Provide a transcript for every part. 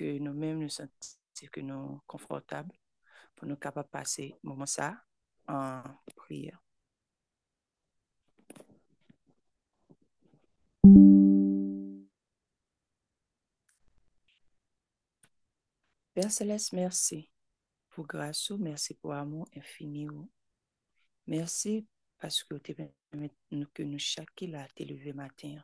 que nous-mêmes nous sentons que nous confortables pour nous capables de passer moment ça en prière. Père Céleste, merci pour grâce, merci pour amour infini. Merci parce que tu permets que nous chaque là levé matin.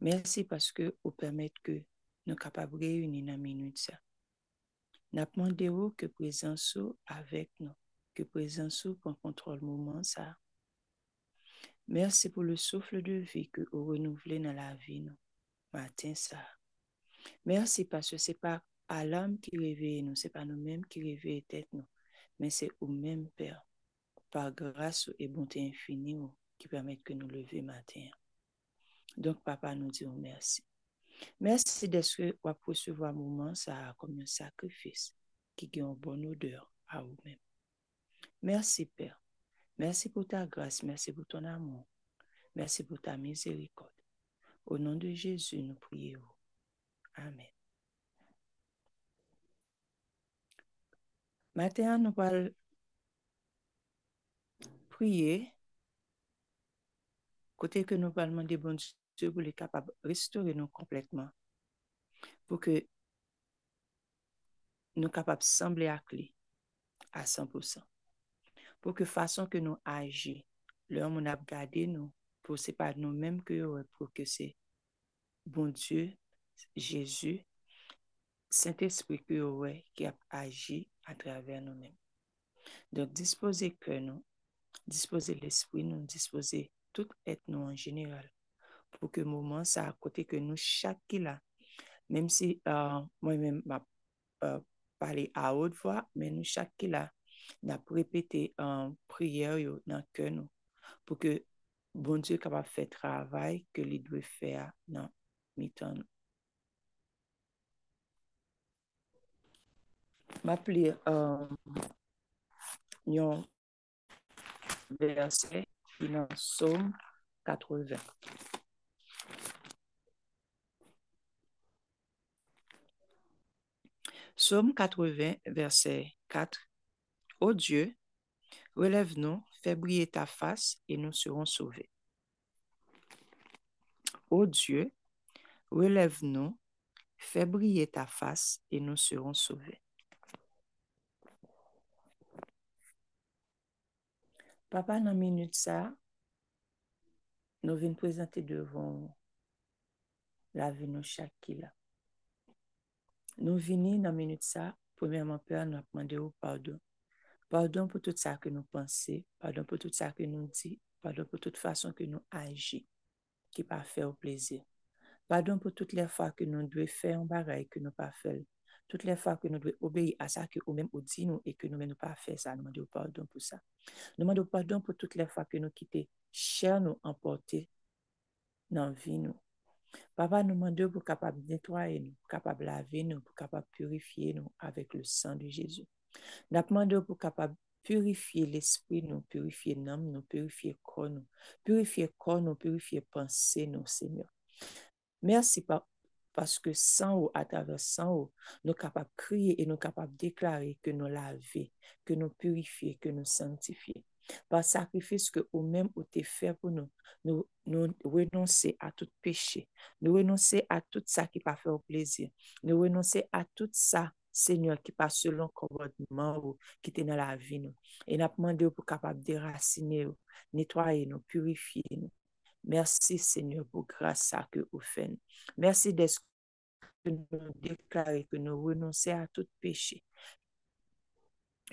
Merci parce que vous permettez que nous capables de réunir dans minute ça. Nous demandons que présence avec nous, que présence prend contrôle moment ça. Merci pour le souffle de vie que vous renouvelez dans la vie nous, matin ça. Merci parce que c'est pas à l'âme qui réveille nous, c'est pas nous-mêmes qui réveillons tête nous, mais c'est vous-même, Père, par grâce et bonté infinie qui permettent que nous lever matin. Donc, papa, nous disons merci. Merci d'être à recevoir un moment ça comme un sacrifice qui a une bonne odeur à vous-même. Merci, Père. Merci pour ta grâce. Merci pour ton amour. Merci pour ta miséricorde. Au nom de Jésus, nous prions. Amen. Maintenant, nous allons prier côté que nous allons demander bon Dieu pour les capables de restaurer nous complètement pour que nous capables de sembler à clé à 100%. Pour que façon que nous agissons, l'homme a gardé nous, pour c'est pas nous-mêmes que pour que c'est bon Dieu, Jésus, Saint-Esprit que qui a agi à travers nous-mêmes. Donc, disposer que nous, disposer l'esprit nous, disposer tout être nous en général, pou ke mouman sa akote ke nou chak ki la. Mem si uh, mwen men ma uh, pale a od vwa, men nou chak ki la na pou repete um, priyer yo nan ke nou. Pou ke bon Diyo kapap fe travay ke li dwe fe a nan mitan nou. Ma pli um, euh, yon verse ki nan som 80. Somme 80, verset 4. Ô Dieu, relève-nous, fais briller ta face et nous serons sauvés. Ô Dieu, relève-nous, fais briller ta face et nous serons sauvés. Papa, dans minute ça, nous venons présenter devant la chaque là. Nou vini nan minute sa, premièman pè an ap mande ou pardon. Pardon pou tout sa ke nou panse, pardon pou tout sa ke nou di, pardon pou tout fason ke nou aji, ki pa fè ou plezir. Pardon pou tout le fwa ke nou dwe fè an bagay ke nou pa fèl. Tout le fwa ke nou dwe obeyi a sa ke ou mèm ou di nou e ke nou mèm nou pa fè sa, nou mande ou pardon pou sa. Nou mande ou pardon pou tout le fwa ke nou kite chè nou emporte nan vi nou. Papa nous demande pour capable nettoyer nous, capable laver nous, pour capable purifier avec le sang de Jésus. Nous demandons pour capable purifier l'esprit nous, purifier l'âme nous, purifier corps nous, purifier corps nous, purifier pensée nous, Seigneur. Merci parce que sans ou à travers sans ou, nous sommes capables de crier et nous sommes capables de déclarer que nous laver, que nous purifier, que nous sanctifier. Par sacrifice que ou même ou t'es fait pour nous, nous, nous renoncer à tout péché, nous renoncer à tout ça qui pas fait au plaisir, nous renoncer à tout ça Seigneur, qui passe selon commandement qui est dans la vie. Nous. Et nous demandé pour capable déraciner, nettoyer nous, purifier nous. Merci Seigneur pour grâce à que vous faites. Merci d'être nous déclarer que nous renonçons à tout péché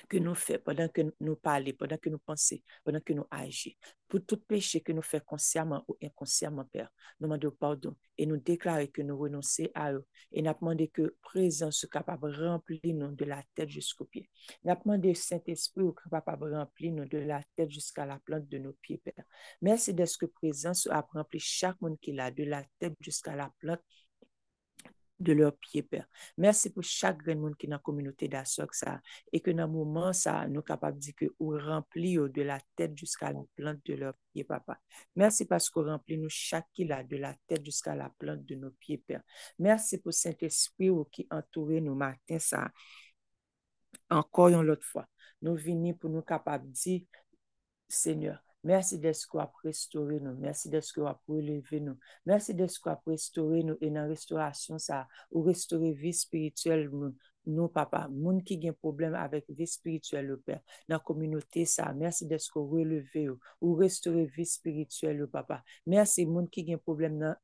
que nous faisons pendant que nous parlons, pendant que nous pensons, pendant que nous agissons. Pour tout péché que nous faisons consciemment ou inconsciemment, Père, nous demandons pardon et nous déclarons que nous renonçons à eux. Et nous demandons que présence soit capable de remplir nous de la tête jusqu'aux pieds. Nous demandons Saint-Esprit soit capable de remplir nous de la tête jusqu'à la plante de nos pieds, Père. Merci d'être que présence a rempli chaque monde qui l'a, de la tête jusqu'à la plante de leurs pieds, Père. Merci pour chaque grand monde qui est dans la communauté d'Assoc, ça, et que dans le moment, ça, nous capables de dire que vous remplit de la tête jusqu'à la plante de leurs pieds, Papa. Merci parce que remplit nous chaque là, de la tête jusqu'à la plante de nos pieds, Père. Merci pour Saint-Esprit qui entoure nous matin, ça, encore une autre fois. Nous venons pour nous capables de dire, Seigneur, Mersi desko ap restore nou, mersi desko ap releve nou, mersi desko ap restore nou e nan restorasyon sa ou restore vi spirituel nou, nou papa, moun ki gen problem avek vi spirituel ou pe, nan kominote sa, mersi desko releve ou, ou restore vi spirituel ou papa, mersi moun ki gen problem nan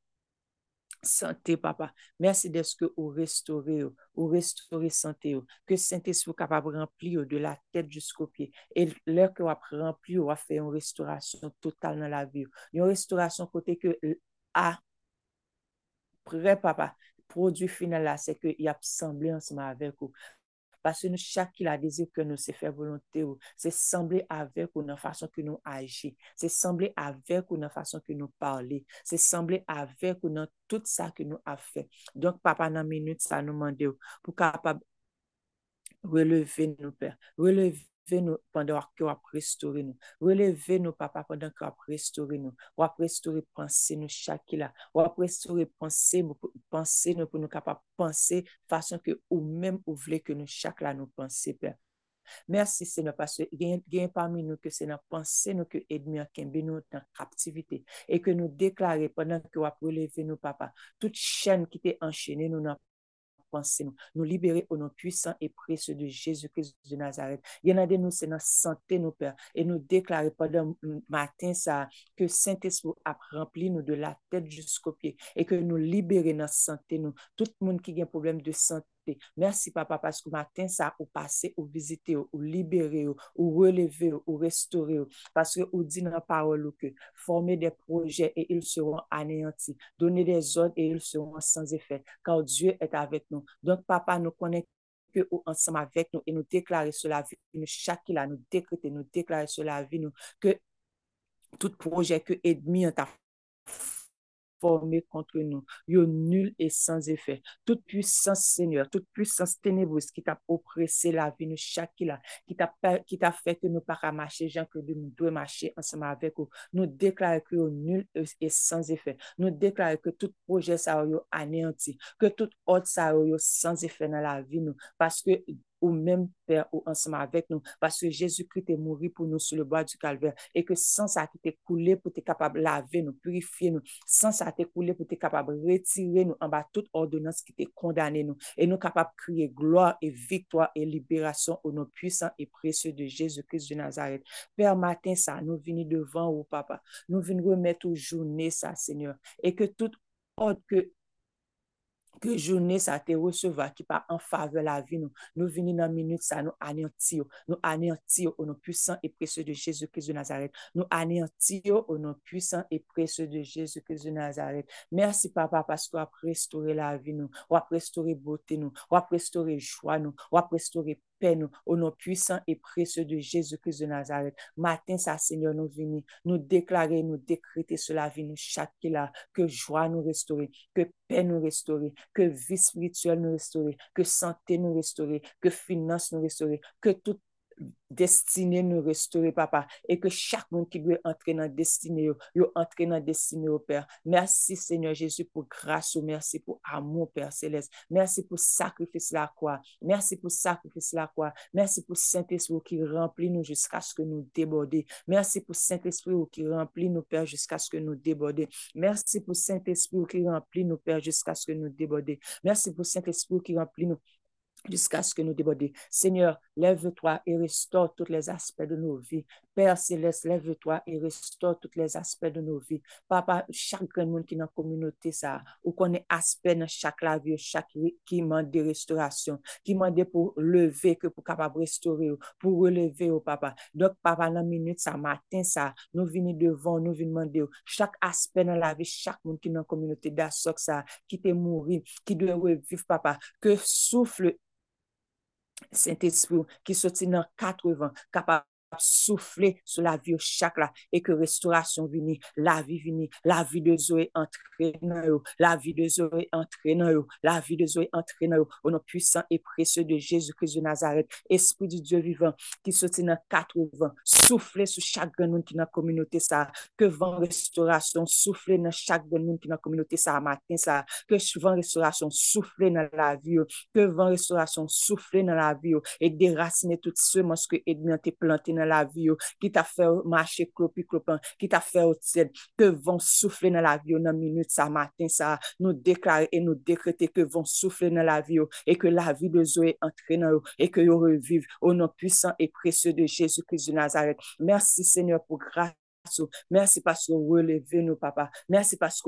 Sante papa, mersi deske ou restore yo, ou restore sante yo, ke sante sou kapab rempli yo de la tet jusqu'o pie. E lèr ke wap rempli yo, wap fè yon restaurasyon total nan la vi yo. Yon restaurasyon kote ke a pre papa, prodou final la, se ke y ap semblé ansama avek ou. Paske nou chak ki la dezir ke nou se fè volontè ou, se semblè avèk ou nan fason ke nou aji, se semblè avèk ou nan fason ke nou parli, se semblè avèk ou nan tout sa ke nou a fè. Donk papa nan minute sa nou mande ou, pou kapab releve nou pè, releve nou pandan wak yo ap restore nou. Releve nou papa pandan ki wap restore nou. Wap restore panse nou chakila. Wap restore panse, panse nou pou nou kapap panse fason ke ou mèm ou vle ke nou chakla nou panse pe. Mersi se nou paswe gen, gen parmi nou ke se nou panse nou ke edmi ankenbe nou tan kaptivite e ke nou deklare pandan ki wap releve nou papa. Tout chen ki te enchene nou nan pensées, nous, nous libérer au nom puissant et précieux de Jésus-Christ de Nazareth. Il y en a de nous, c'est dans santé, nos pères, et nous déclarer pendant matin ça, que Saint-Esprit a rempli nous de la tête jusqu'aux pieds, et que nous libérer dans santé, nous, tout le monde qui a un problème de santé, impacté. Merci, papa, parce que matin, ça ou passé, ou visité, ou libéré, ou relevé, ou restauré, parce que ou dit dans la parole que former des projets et ils seront anéantis, donner des ordres et ils seront sans effet, car Dieu est avec nous. Donc, papa, nous connaît que ou ensemble avec nous et nous déclarer sur la vie, nous, chaque là, nous décréter, nous déclarer sur la vie, nous, que tout projet que ennemi a formé contre nous. Yo nul et sans effet. Toute puissance, Seigneur, toute puissance ténébreuse qui t'a oppressé la vie, nous chaque là, qui t'a fait que nous pas marcher, Jean, que nous devons marcher ensemble avec vous. Nous déclarons que yo nul et sans effet. Nous déclarons que tout projet ça yo anéanti, que tout autre ça yo sans effet dans la vie nous. Parce que ou même Père, ou ensemble avec nous, parce que Jésus-Christ est mort pour nous sur le bois du calvaire, et que sans ça qui t'est coulé pour être capable de laver nous, purifier nous, sans ça t'est coulé pour être capable de retirer nous en bas toute ordonnance qui t'est condamné nous, et nous capables de crier gloire et victoire et libération au nom puissant et précieux de Jésus-Christ de Nazareth. Père, matin, ça, nous venons devant vous, papa. Nous venons remettre au journée ça, Seigneur, et que tout ordre que ke jounen sa te receva ki pa an fave la vi nou. Nou vini nan minute sa nou aneanti yo. Nou aneanti yo ou nou puisan e prese de Jezu Christ de Nazaret. Nou aneanti yo ou nou puisan e prese de Jezu Christ de Nazaret. Mersi papa pasko ap restore la vi nou. Wap restore bote nou. Wap restore jwa nou. Wap restore nous, au nom puissant et précieux de Jésus-Christ de Nazareth. Matin, ça, Seigneur, nous venons, nous déclarer, nous décréter sur la vie, nous chaque là, que joie nous restaurer, que paix nous restaurer, que vie spirituelle nous restaurer, que santé nous restaurer, que finance nous restaurer, que toute destinée nous restaurer, papa, et que chaque monde qui doit entrer dans la destinée, yo entrer dans la destinée, au Père. Merci, Seigneur Jésus, pour grâce, merci pour amour, Père Céleste. Merci pour sacrifice la croix. Merci pour sacrifice la croix. Merci pour Saint-Esprit qui remplit nous jusqu'à ce que nous débordions. Merci pour Saint-Esprit qui remplit nos Père jusqu'à ce que nous débordions. Merci pour Saint-Esprit qui remplit nos Père jusqu'à ce que nous débordions. Merci pour Saint-Esprit qui remplit nous jusqu'à ce que nous débordions. Seigneur, lève-toi et restaure tous les aspects de nos vies. Père Céleste, lève-toi et restaure tous les aspects de nos vies. Papa, chaque grand monde qui est dans la communauté, ça, ou qu'on est aspect dans chaque la vie, chaque qui demande de restauration, qui demande pour lever, que pour capable restaurer, pour relever, au papa. Donc, papa, dans la minute, ça, matin, ça, nous venons devant, nous venons demander, chaque aspect dans la vie, chaque monde qui est dans la communauté d'assoc, ça, qui t'est mourir, qui doit revivre, papa, que souffle Saint-Esprit ki soti nan katrevan kapab souffler sur la vie chaque là et que restauration vini, la vie vini, la vie de Zoé entraîne la vie de Zoé entraîne la vie de Zoé entraîne au nom puissant et précieux de Jésus-Christ de Nazareth, Esprit du Dieu vivant qui sortit dans quatre vents, souffler sur chaque monde qui dans la communauté ça, que vent restauration souffler dans chaque monde qui dans la communauté ça matin ça, que vent restauration souffler dans la vie, que vent restauration souffler dans la vie et déraciner toutes semences que Edmond planté dans la vie, qui t'a fait marcher clopi clopin, qui t'a fait au que vont souffler dans la vie dans minute ça matin ça, nous déclarer et nous décréter que vont souffler dans la vie et que la vie de Zoé entraîne et que vous revive au nom puissant et précieux de Jésus-Christ de Nazareth. Merci Seigneur pour grâce Merci parce que vous relevez nous, papa. Merci parce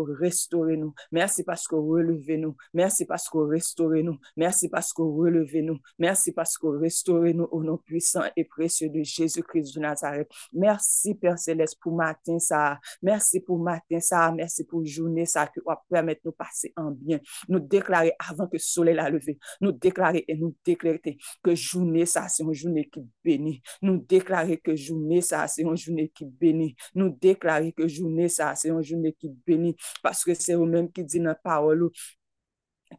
relevez nous. Merci parce que vous restaurez nous. Merci parce relevez nous. Merci parce que vous restaurez nous au nom puissant et précieux de Jésus-Christ de Nazareth. Merci, Père Céleste, pour matin ça. Merci pour matin ça. Merci pour journée ça qui va permettre de nous passer en bien. Nous déclarer avant que le soleil a levé. Nous déclarer et nous décréter que journée ça, c'est une journée qui bénit. Nous déclarer que journée ça, c'est une journée qui bénit. nou deklare ke jounè sa, se yon jounè ki beni, paske se ou menm ki di nan parol ou,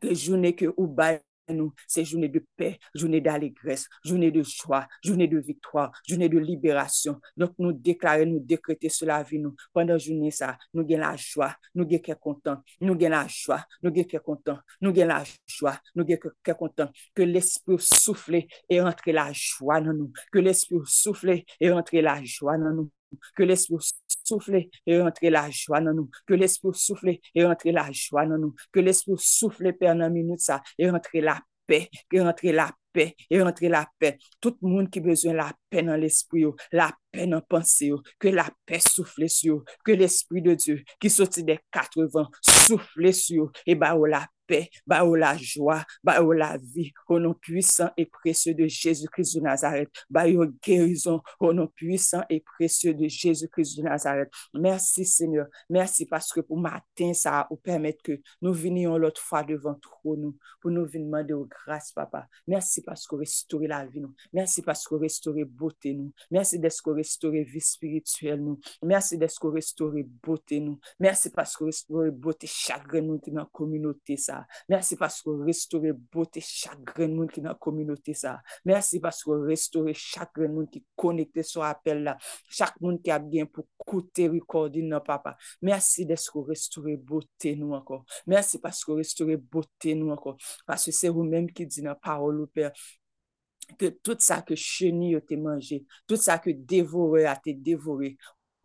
ke jounè ke ou baye nou, se jounè de pe, jounè de alegres, jounè de jwa, jounè de viktoa, jounè de liberasyon. Donk nou deklare, nou dekrete sou la vi nou. Pendan jounè sa, nou gen la jwa, nou gen ke kontan, nou gen la jwa, nou gen ke kontan, nou gen la jwa, nou gen ke kontan. Ke l'esprit souffle e rentre la jwa nan nou. Ke l'esprit souffle e rentre la jwa nan nou. Que l'esprit souffle et entre la joie dans nous. Que l'esprit souffle et entre la joie dans nous. Que l'esprit souffle, Père, dans minute ça, et entre la paix, et entre la paix, et entre la paix. Tout le monde qui a besoin de la paix dans l'esprit, la paix dans pensée, que la paix souffle sur que l'esprit de Dieu qui sortit des quatre vents souffle sur et bah la paix, bah la joie, bah la vie, au nom puissant et précieux de Jésus-Christ de Nazareth, bah guérison, au nom puissant et précieux de Jésus-Christ de Nazareth. Merci Seigneur, merci parce que pour matin, ça vous permettre que nous venions l'autre fois devant trop nous, pour nous venir demander grâce, papa. Merci parce que vous restaurez la vie, nous. Merci parce que vous restaurez beauté, nous. Merci d'être restore vi spirituel nou. Mersi desko restore bote nou. Mersi pasko restore bote chagren nou ki nan kominote sa. Mersi pasko restore bote chagren nou ki nan kominote sa. Mersi pasko restore chagren nou ki konekte so apel la. Chak moun ki ap gen pou koute rekordi nan papa. Mersi desko restore bote nou ankon. Mersi pasko restore bote nou ankon. Paske se ou menm ki di nan parol ou per. ke tout sa ke cheni yo te manje, tout sa ke devore a te devore,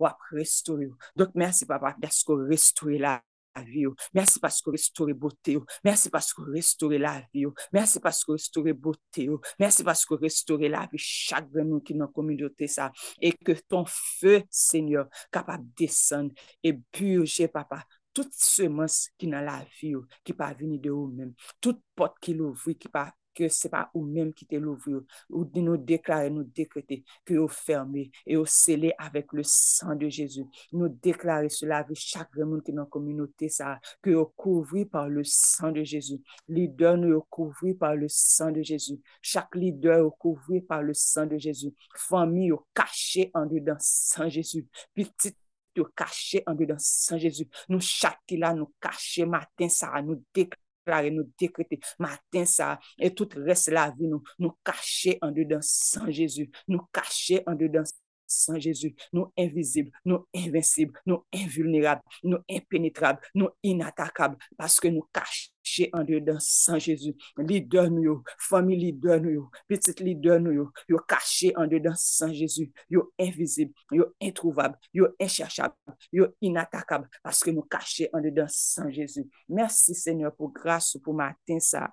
wap restore yo. Dok mersi papa, mersi ko restore la vi yo, mersi pasko restore bote yo, mersi pasko restore la vi yo, mersi pasko restore bote yo, mersi pasko restore la vi chak gen nou ki nan kominote sa, e ke ton fe, seigneur, kapap desen, e purje papa, tout semans ki nan la vi yo, ki pa vini de ou men, tout pot ki louvri, ki pa ke se pa ou menm ki te louvri ou, ou di nou deklare, nou dekrete, ke ou ferme, e ou sele avèk le san de Jésus. Nou deklare sou la vi chak remoun ki nan kominote sa, ke ou kouvri par le san de Jésus. Lider nou ou kouvri par le san de Jésus. Chak lider ou kouvri par le san de Jésus. Fami ou kache an de dan san Jésus. Petit ou kache an de dan san Jésus. Nou chak ki la nou kache matin sa, nou deklare. Nous décréter matin ça et tout reste la vie nous nous cacher en dedans sans Jésus. Nous cacher en dedans sans Jésus, nous invisibles, nous invincibles, nous invulnérables, nous impénétrables, nous inattaquables, parce que nous cachons en dedans sans Jésus. Leader nous, famille leader nous, petite leader nous, yo caché en dedans sans Jésus. Yo invisible, yo introuvable, yo incherchable, yo inattaquable parce que nous cachés en dedans sans Jésus. Merci Seigneur pour grâce, pour matin ça.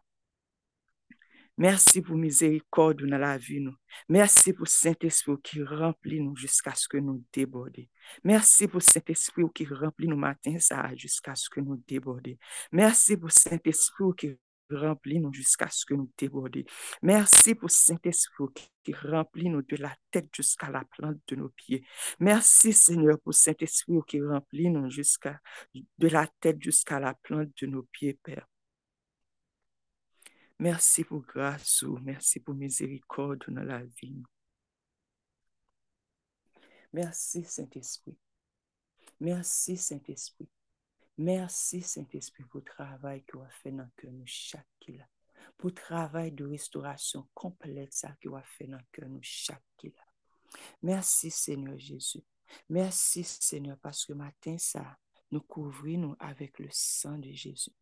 Merci pour miséricorde dans la vie nous. Merci pour Saint-Esprit qui remplit nous jusqu'à ce que nous débordions. Merci pour Saint-Esprit qui remplit nous matin ça jusqu'à ce que nous débordions. Merci pour Saint-Esprit qui remplit nous jusqu'à ce que nous débordions. Merci pour Saint-Esprit qui remplit nous de la tête jusqu'à la plante de nos pieds. Merci Seigneur pour Saint-Esprit qui remplit nous jusqu'à de la tête jusqu'à la plante de nos pieds, Père. Merci pour grâce, merci pour miséricorde dans la vie. Merci, Saint-Esprit. Merci, Saint-Esprit. Merci, Saint-Esprit, pour le travail que vous avez fait dans le cœur de chaque là. Pour le travail de restauration complète ça que vous avez fait dans le cœur de chaque là. Merci, Seigneur Jésus. Merci, Seigneur, parce que matin, ça, nous couvrons nous avec le sang de Jésus.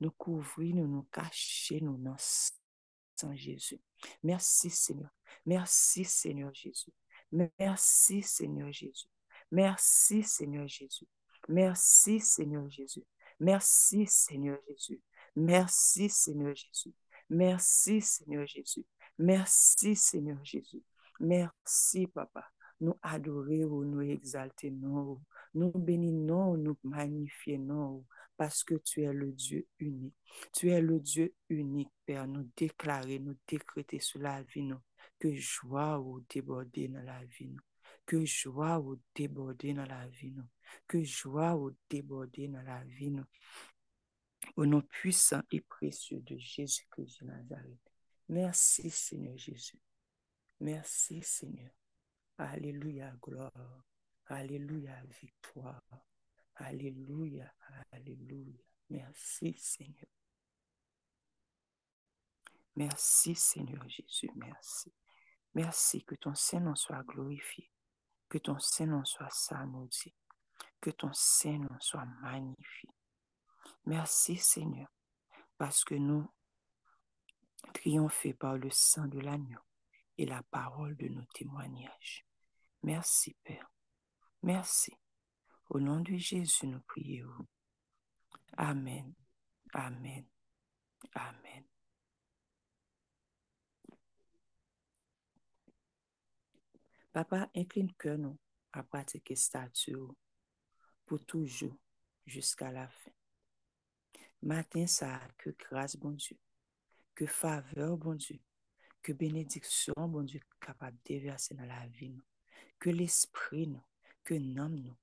Nous couvrons nous, nous cachons nous de Jésus. Merci, Seigneur. Merci, Seigneur Jésus. Merci, Seigneur Jésus. Merci, Seigneur Jésus. Merci, Seigneur Jésus. Merci, Seigneur Jésus. Merci, Seigneur Jésus. Merci, Seigneur Jésus. Merci, Seigneur Jésus. Merci, Papa. Nous adorons, nous exaltons, nous bénissons, nous magnifions, parce que tu es le Dieu unique. Tu es le Dieu unique, Père. Nous déclarer, nous décréter sur la vie, nous, que joie ou déborder dans la vie, nous. Que joie ou déborder dans la vie, nous. Que joie ou déborder dans la vie, nous. Au nom puissant et précieux de Jésus-Christ de Nazareth. Merci, Seigneur Jésus. Merci, Seigneur. Alléluia, gloire. Alléluia, victoire. Alléluia, alléluia. Merci, Seigneur. Merci, Seigneur Jésus. Merci. Merci que ton Saint-Nom soit glorifié. Que ton Saint-Nom soit saint-maudit. Que ton Saint-Nom soit magnifié. Merci, Seigneur, parce que nous triomphons par le sang de l'agneau et la parole de nos témoignages. Merci, Père. Merci. Au nom de Jésus, nous prions. Amen. Amen. Amen. Papa, incline que nous à pratiquer statut pour toujours jusqu'à la fin. Matin, ça, que grâce, bon Dieu, que faveur, bon Dieu, que bénédiction, bon Dieu, capable de déverser dans la vie, que l'esprit, nous, que nom, nous,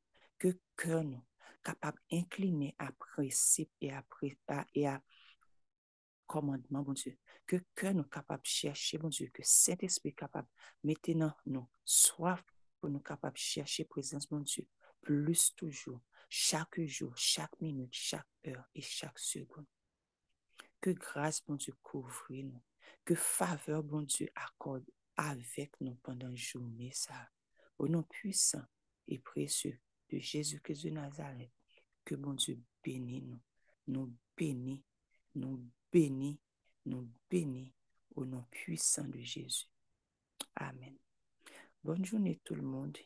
ke ke nou kapab inkline apre sip e apre a, e a komandman, bon Dieu, ke ke nou kapab chèche, bon Dieu, ke sènt espri kapab mette nan nou soif pou nou kapab chèche prezens, bon Dieu, plus toujou, chak jou, chak minute, chak heure e chak segoun. Ke grase, bon Dieu, kouvri nou, ke faveur, bon Dieu, akorde avèk nou pandan jounè sa. au nou pwisan e presye de Jésus-Christ de Nazareth, que bon Dieu bénisse nous, nous bénit, nous bénit, nous bénit au nom puissant de Jésus. Amen. Bonne journée tout le monde.